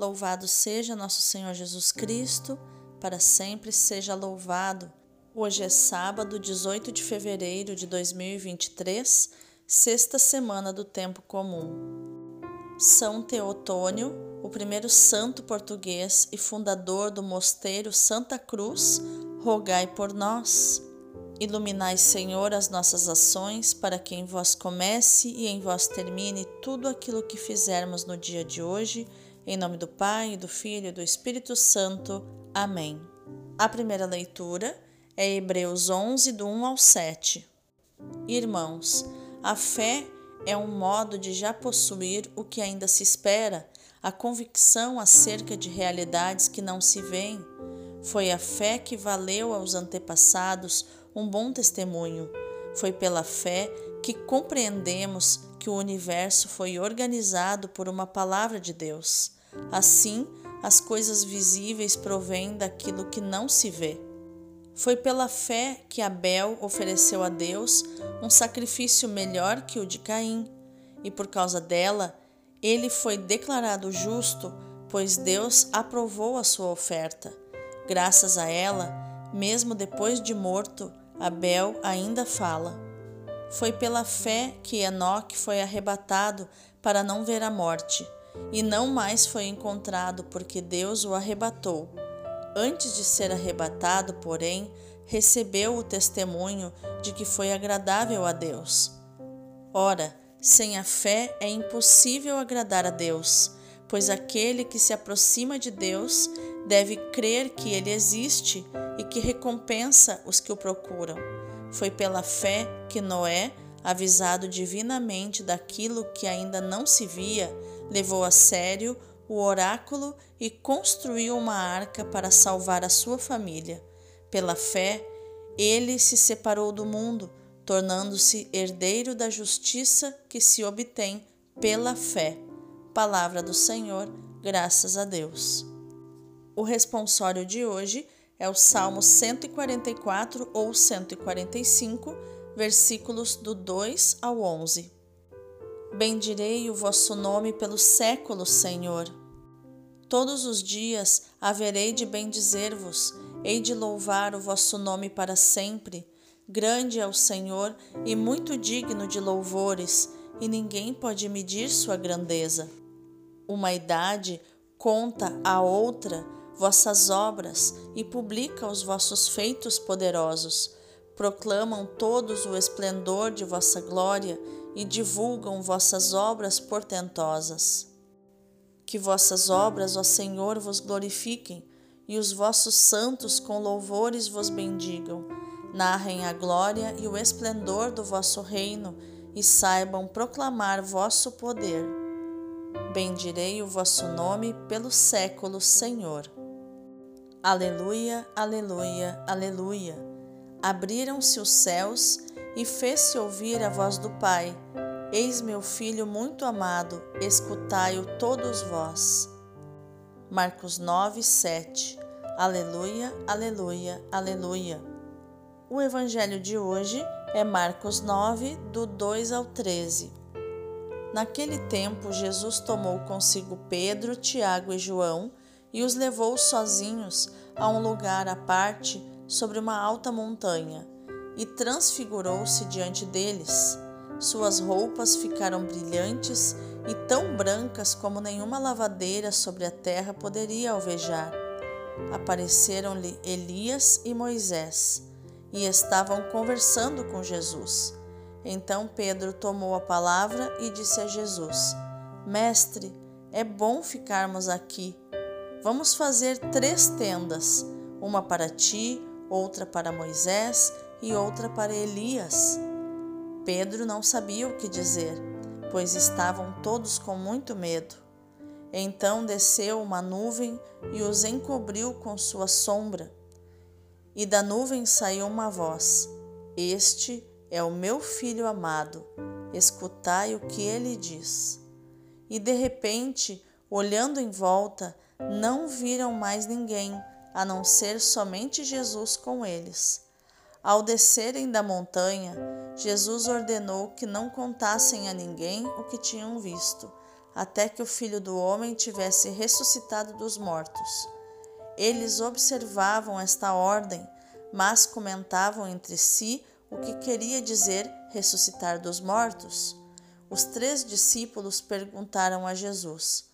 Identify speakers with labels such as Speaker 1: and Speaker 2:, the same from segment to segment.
Speaker 1: Louvado seja nosso Senhor Jesus Cristo, para sempre seja louvado. Hoje é sábado, 18 de fevereiro de 2023, sexta semana do tempo comum. São Teotônio, o primeiro santo português e fundador do mosteiro Santa Cruz, rogai por nós. Iluminai, Senhor, as nossas ações, para que em vós comece e em vós termine tudo aquilo que fizermos no dia de hoje em nome do Pai, do Filho e do Espírito Santo. Amém. A primeira leitura é Hebreus 11, do 1 ao 7. Irmãos, a fé é um modo de já possuir o que ainda se espera, a convicção acerca de realidades que não se veem. Foi a fé que valeu aos antepassados um bom testemunho. Foi pela fé que compreendemos que o universo foi organizado por uma palavra de Deus. Assim, as coisas visíveis provêm daquilo que não se vê. Foi pela fé que Abel ofereceu a Deus um sacrifício melhor que o de Caim, e por causa dela, ele foi declarado justo, pois Deus aprovou a sua oferta. Graças a ela, mesmo depois de morto, Abel ainda fala. Foi pela fé que Enoque foi arrebatado para não ver a morte, e não mais foi encontrado porque Deus o arrebatou. Antes de ser arrebatado, porém, recebeu o testemunho de que foi agradável a Deus. Ora, sem a fé é impossível agradar a Deus, pois aquele que se aproxima de Deus deve crer que ele existe e que recompensa os que o procuram. Foi pela fé que Noé, avisado divinamente daquilo que ainda não se via, levou a sério o oráculo e construiu uma arca para salvar a sua família. Pela fé, ele se separou do mundo, tornando-se herdeiro da justiça que se obtém pela fé. Palavra do Senhor, graças a Deus. O responsório de hoje é o Salmo 144 ou 145, versículos do 2 ao 11. Bendirei o vosso nome pelos séculos, Senhor. Todos os dias haverei de bendizer-vos, hei de louvar o vosso nome para sempre. Grande é o Senhor e muito digno de louvores, e ninguém pode medir sua grandeza. Uma idade conta a outra, vossas obras e publica os vossos feitos poderosos. Proclamam todos o esplendor de vossa glória e divulgam vossas obras portentosas. Que vossas obras, ó Senhor, vos glorifiquem e os vossos santos com louvores vos bendigam. Narrem a glória e o esplendor do vosso reino e saibam proclamar vosso poder. Bendirei o vosso nome pelo século, Senhor. Aleluia, aleluia, aleluia. Abriram-se os céus e fez-se ouvir a voz do Pai. Eis meu filho muito amado, escutai-o todos vós. Marcos 9, 7. Aleluia, aleluia, aleluia. O evangelho de hoje é Marcos 9, do 2 ao 13. Naquele tempo, Jesus tomou consigo Pedro, Tiago e João e os levou sozinhos a um lugar à parte sobre uma alta montanha e transfigurou-se diante deles. Suas roupas ficaram brilhantes e tão brancas como nenhuma lavadeira sobre a terra poderia alvejar. Apareceram-lhe Elias e Moisés e estavam conversando com Jesus. Então Pedro tomou a palavra e disse a Jesus: Mestre, é bom ficarmos aqui Vamos fazer três tendas, uma para ti, outra para Moisés e outra para Elias. Pedro não sabia o que dizer, pois estavam todos com muito medo. Então desceu uma nuvem e os encobriu com sua sombra. E da nuvem saiu uma voz: Este é o meu filho amado, escutai o que ele diz. E de repente, olhando em volta, não viram mais ninguém, a não ser somente Jesus com eles. Ao descerem da montanha, Jesus ordenou que não contassem a ninguém o que tinham visto, até que o filho do homem tivesse ressuscitado dos mortos. Eles observavam esta ordem, mas comentavam entre si o que queria dizer ressuscitar dos mortos. Os três discípulos perguntaram a Jesus: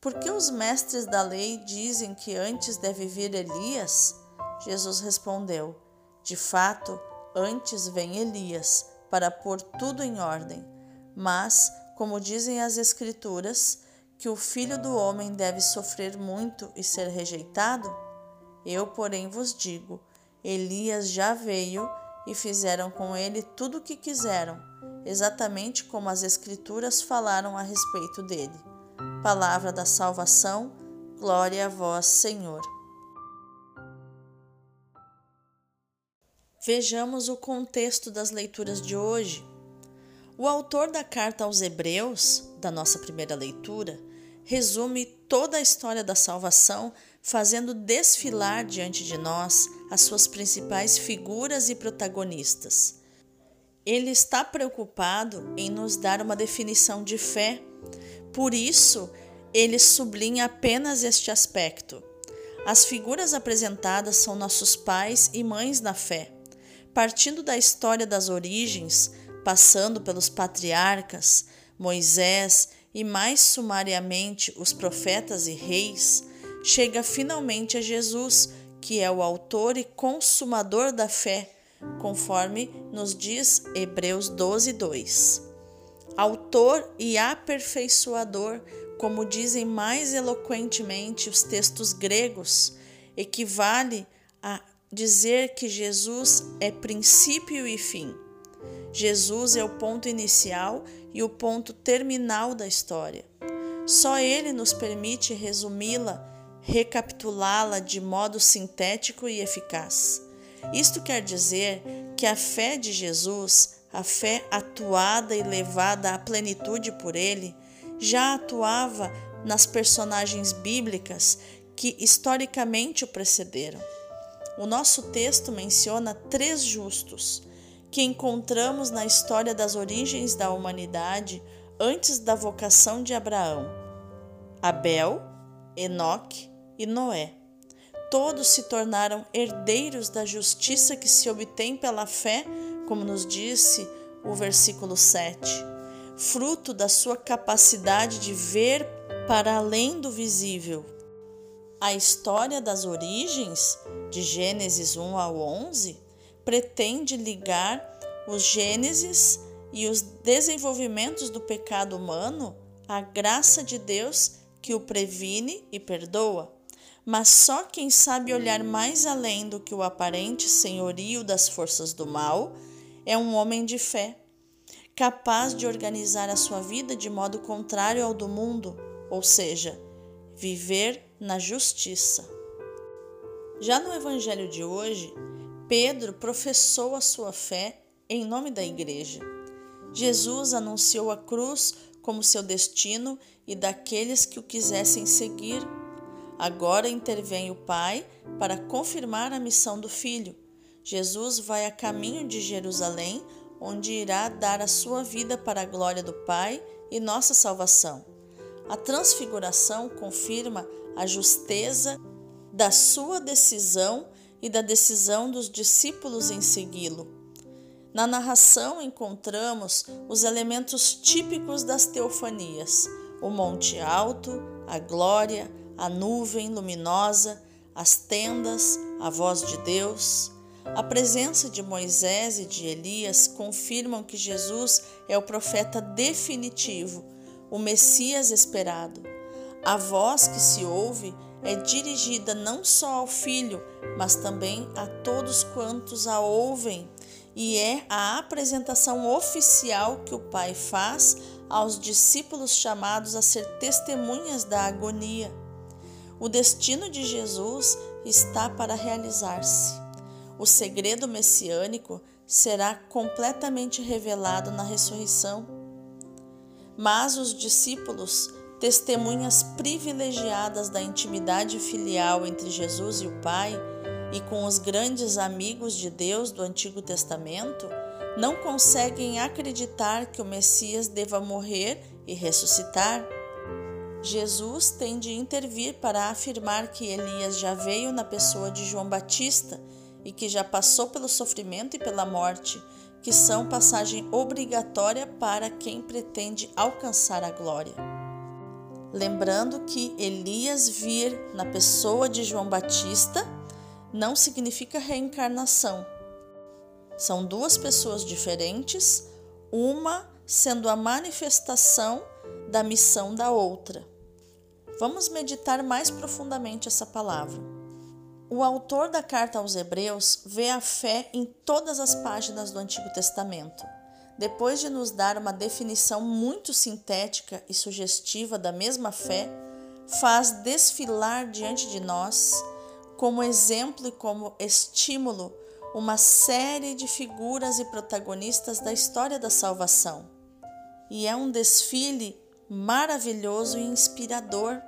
Speaker 1: Por que os mestres da lei dizem que antes deve vir Elias? Jesus respondeu: De fato, antes vem Elias para pôr tudo em ordem. Mas, como dizem as Escrituras, que o filho do homem deve sofrer muito e ser rejeitado? Eu, porém, vos digo: Elias já veio e fizeram com ele tudo o que quiseram, exatamente como as Escrituras falaram a respeito dele. Palavra da salvação, glória a vós, Senhor. Vejamos o contexto das leituras de hoje. O autor da carta aos Hebreus, da nossa primeira leitura, resume toda a história da salvação, fazendo desfilar diante de nós as suas principais figuras e protagonistas. Ele está preocupado em nos dar uma definição de fé, por isso, ele sublinha apenas este aspecto. As figuras apresentadas são nossos pais e mães na fé partindo da história das origens, passando pelos patriarcas, Moisés e mais sumariamente os profetas e reis, chega finalmente a Jesus, que é o autor e consumador da fé, conforme nos diz Hebreus 12, 2. Autor e aperfeiçoador, como dizem mais eloquentemente os textos gregos, equivale a dizer que Jesus é princípio e fim. Jesus é o ponto inicial e o ponto terminal da história. Só ele nos permite resumi-la, recapitulá-la de modo sintético e eficaz. Isto quer dizer que a fé de Jesus, a fé atuada e levada à plenitude por ele, já atuava nas personagens bíblicas que historicamente o precederam. O nosso texto menciona três justos que encontramos na história das origens da humanidade antes da vocação de Abraão: Abel, Enoque e Noé. Todos se tornaram herdeiros da justiça que se obtém pela fé, como nos disse o versículo 7, fruto da sua capacidade de ver para além do visível a história das origens, de Gênesis 1 ao 11, pretende ligar os Gênesis e os desenvolvimentos do pecado humano à graça de Deus que o previne e perdoa. Mas só quem sabe olhar mais além do que o aparente senhorio das forças do mal é um homem de fé, capaz de organizar a sua vida de modo contrário ao do mundo, ou seja, viver na justiça. Já no evangelho de hoje, Pedro professou a sua fé em nome da igreja. Jesus anunciou a cruz como seu destino e daqueles que o quisessem seguir. Agora intervém o Pai para confirmar a missão do Filho. Jesus vai a caminho de Jerusalém, onde irá dar a sua vida para a glória do Pai e nossa salvação. A transfiguração confirma a justeza da sua decisão e da decisão dos discípulos em segui-lo. Na narração encontramos os elementos típicos das teofanias: o monte alto, a glória, a nuvem luminosa, as tendas, a voz de Deus. A presença de Moisés e de Elias confirmam que Jesus é o profeta definitivo, o Messias esperado. A voz que se ouve é dirigida não só ao Filho, mas também a todos quantos a ouvem, e é a apresentação oficial que o Pai faz aos discípulos chamados a ser testemunhas da agonia. O destino de Jesus está para realizar-se. O segredo messiânico será completamente revelado na ressurreição. Mas os discípulos testemunhas privilegiadas da intimidade filial entre Jesus e o Pai e com os grandes amigos de Deus do Antigo Testamento, não conseguem acreditar que o Messias deva morrer e ressuscitar. Jesus tem de intervir para afirmar que Elias já veio na pessoa de João Batista e que já passou pelo sofrimento e pela morte, que são passagem obrigatória para quem pretende alcançar a glória. Lembrando que Elias vir na pessoa de João Batista não significa reencarnação. São duas pessoas diferentes, uma sendo a manifestação da missão da outra. Vamos meditar mais profundamente essa palavra. O autor da carta aos Hebreus vê a fé em todas as páginas do Antigo Testamento. Depois de nos dar uma definição muito sintética e sugestiva da mesma fé, faz desfilar diante de nós, como exemplo e como estímulo, uma série de figuras e protagonistas da história da salvação. E é um desfile maravilhoso e inspirador.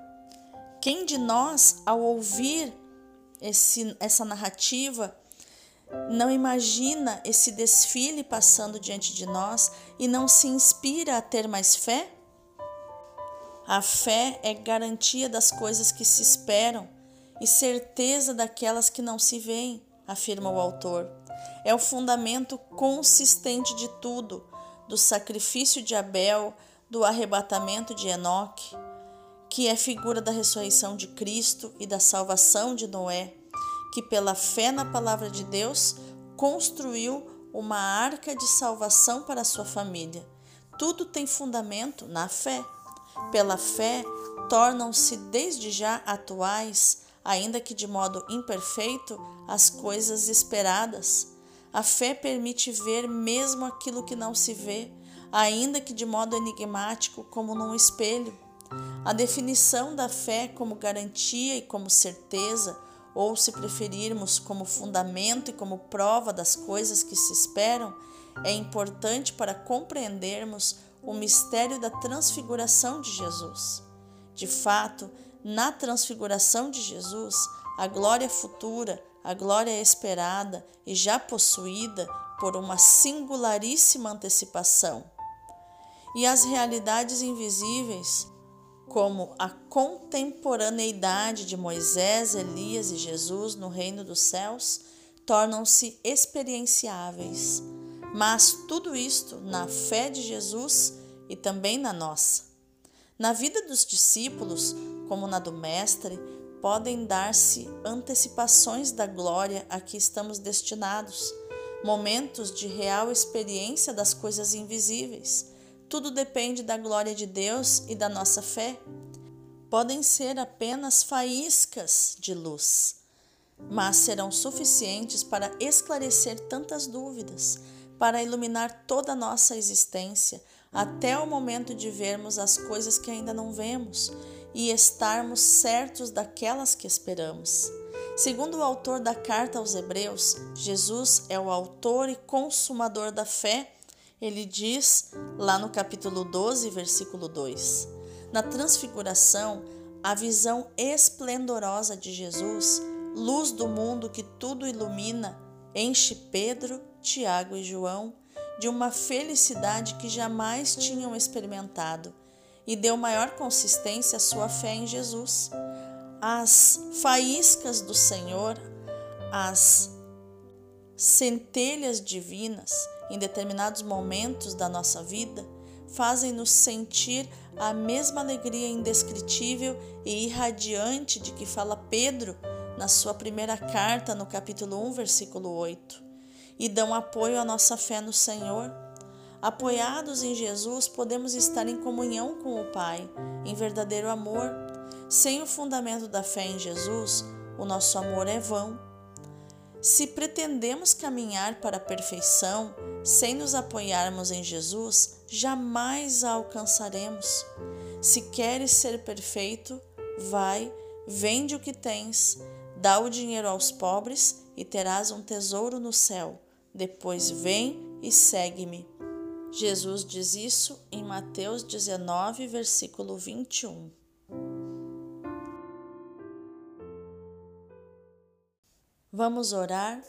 Speaker 1: Quem de nós, ao ouvir esse, essa narrativa, não imagina esse desfile passando diante de nós e não se inspira a ter mais fé? A fé é garantia das coisas que se esperam e certeza daquelas que não se veem, afirma o autor. É o fundamento consistente de tudo, do sacrifício de Abel, do arrebatamento de Enoque, que é figura da ressurreição de Cristo e da salvação de Noé, que pela fé na palavra de Deus construiu uma arca de salvação para sua família. Tudo tem fundamento na fé. Pela fé, tornam-se desde já atuais, ainda que de modo imperfeito, as coisas esperadas. A fé permite ver mesmo aquilo que não se vê, ainda que de modo enigmático, como num espelho. A definição da fé como garantia e como certeza, ou se preferirmos como fundamento e como prova das coisas que se esperam, é importante para compreendermos o mistério da transfiguração de Jesus. De fato, na transfiguração de Jesus, a glória futura, a glória esperada e já possuída por uma singularíssima antecipação. E as realidades invisíveis como a contemporaneidade de Moisés, Elias e Jesus no reino dos céus, tornam-se experienciáveis. Mas tudo isto na fé de Jesus e também na nossa. Na vida dos discípulos, como na do Mestre, podem dar-se antecipações da glória a que estamos destinados, momentos de real experiência das coisas invisíveis tudo depende da glória de Deus e da nossa fé. Podem ser apenas faíscas de luz, mas serão suficientes para esclarecer tantas dúvidas, para iluminar toda a nossa existência, até o momento de vermos as coisas que ainda não vemos e estarmos certos daquelas que esperamos. Segundo o autor da carta aos Hebreus, Jesus é o autor e consumador da fé ele diz lá no capítulo 12, versículo 2: Na transfiguração, a visão esplendorosa de Jesus, luz do mundo que tudo ilumina, enche Pedro, Tiago e João de uma felicidade que jamais tinham experimentado e deu maior consistência à sua fé em Jesus. As faíscas do Senhor, as centelhas divinas, em determinados momentos da nossa vida fazem-nos sentir a mesma alegria indescritível e irradiante de que fala Pedro na sua primeira carta, no capítulo 1, versículo 8, e dão apoio à nossa fé no Senhor. Apoiados em Jesus, podemos estar em comunhão com o Pai, em verdadeiro amor. Sem o fundamento da fé em Jesus, o nosso amor é vão se pretendemos caminhar para a perfeição sem nos apoiarmos em Jesus, jamais a alcançaremos. Se queres ser perfeito, vai, vende o que tens, dá o dinheiro aos pobres e terás um tesouro no céu. Depois vem e segue-me. Jesus diz isso em Mateus 19, versículo 21. Vamos orar?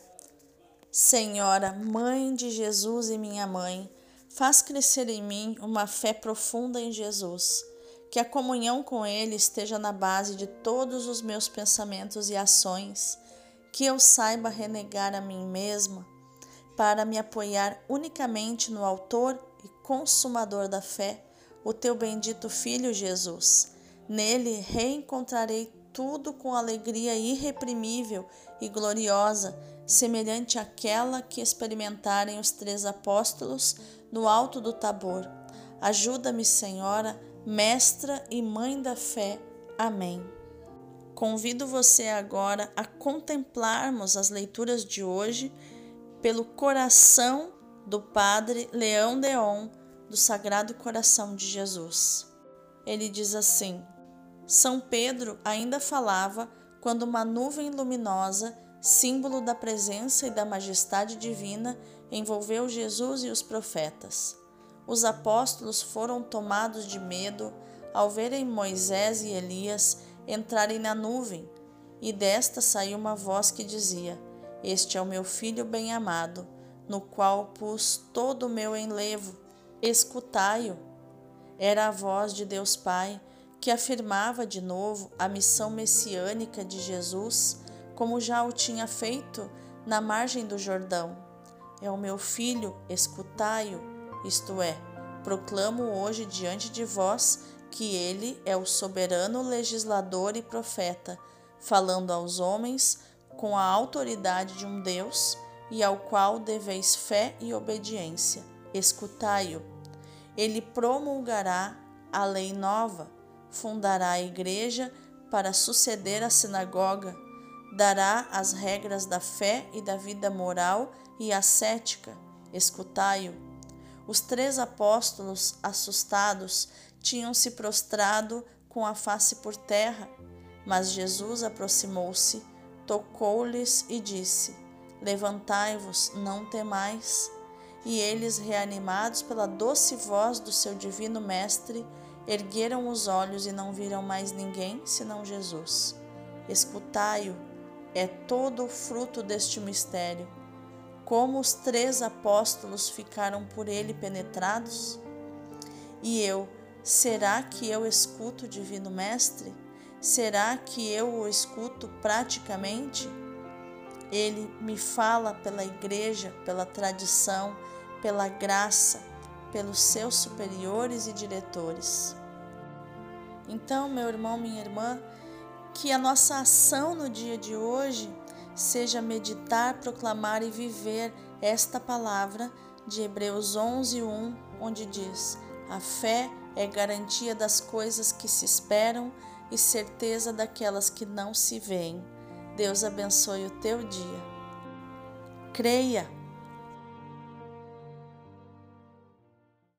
Speaker 1: Senhora, Mãe de Jesus e minha mãe, faz crescer em mim uma fé profunda em Jesus, que a comunhão com Ele esteja na base de todos os meus pensamentos e ações, que eu saiba renegar a mim mesma para me apoiar unicamente no Autor e Consumador da fé, o teu bendito Filho Jesus. Nele reencontrarei tudo com alegria irreprimível e gloriosa, semelhante àquela que experimentarem os três apóstolos no alto do Tabor. Ajuda-me, Senhora, mestra e mãe da fé. Amém. Convido você agora a contemplarmos as leituras de hoje pelo coração do Padre Leão Deon do Sagrado Coração de Jesus. Ele diz assim: São Pedro ainda falava quando uma nuvem luminosa, símbolo da presença e da majestade divina, envolveu Jesus e os profetas. Os apóstolos foram tomados de medo ao verem Moisés e Elias entrarem na nuvem, e desta saiu uma voz que dizia: este é o meu filho bem-amado, no qual pus todo o meu enlevo. Escutai-o. Era a voz de Deus Pai que afirmava de novo a missão messiânica de Jesus, como já o tinha feito na margem do Jordão. É o meu filho, escutai-o, isto é, proclamo hoje diante de vós que ele é o soberano legislador e profeta, falando aos homens com a autoridade de um Deus e ao qual deveis fé e obediência. Escutai-o. Ele promulgará a lei nova, fundará a igreja para suceder a sinagoga, dará as regras da fé e da vida moral e ascética. Escutai-o. Os três apóstolos, assustados, tinham se prostrado com a face por terra, mas Jesus aproximou-se tocou-lhes e disse: Levantai-vos, não temais. E eles, reanimados pela doce voz do seu divino Mestre, ergueram os olhos e não viram mais ninguém senão Jesus. Escutai-o, é todo o fruto deste mistério. Como os três apóstolos ficaram por ele penetrados? E eu, será que eu escuto o divino Mestre? Será que eu o escuto praticamente? Ele me fala pela igreja, pela tradição, pela graça, pelos seus superiores e diretores. Então, meu irmão, minha irmã, que a nossa ação no dia de hoje seja meditar, proclamar e viver esta palavra de Hebreus 11:1, onde diz: "A fé é garantia das coisas que se esperam e certeza daquelas que não se veem. Deus abençoe o teu dia. Creia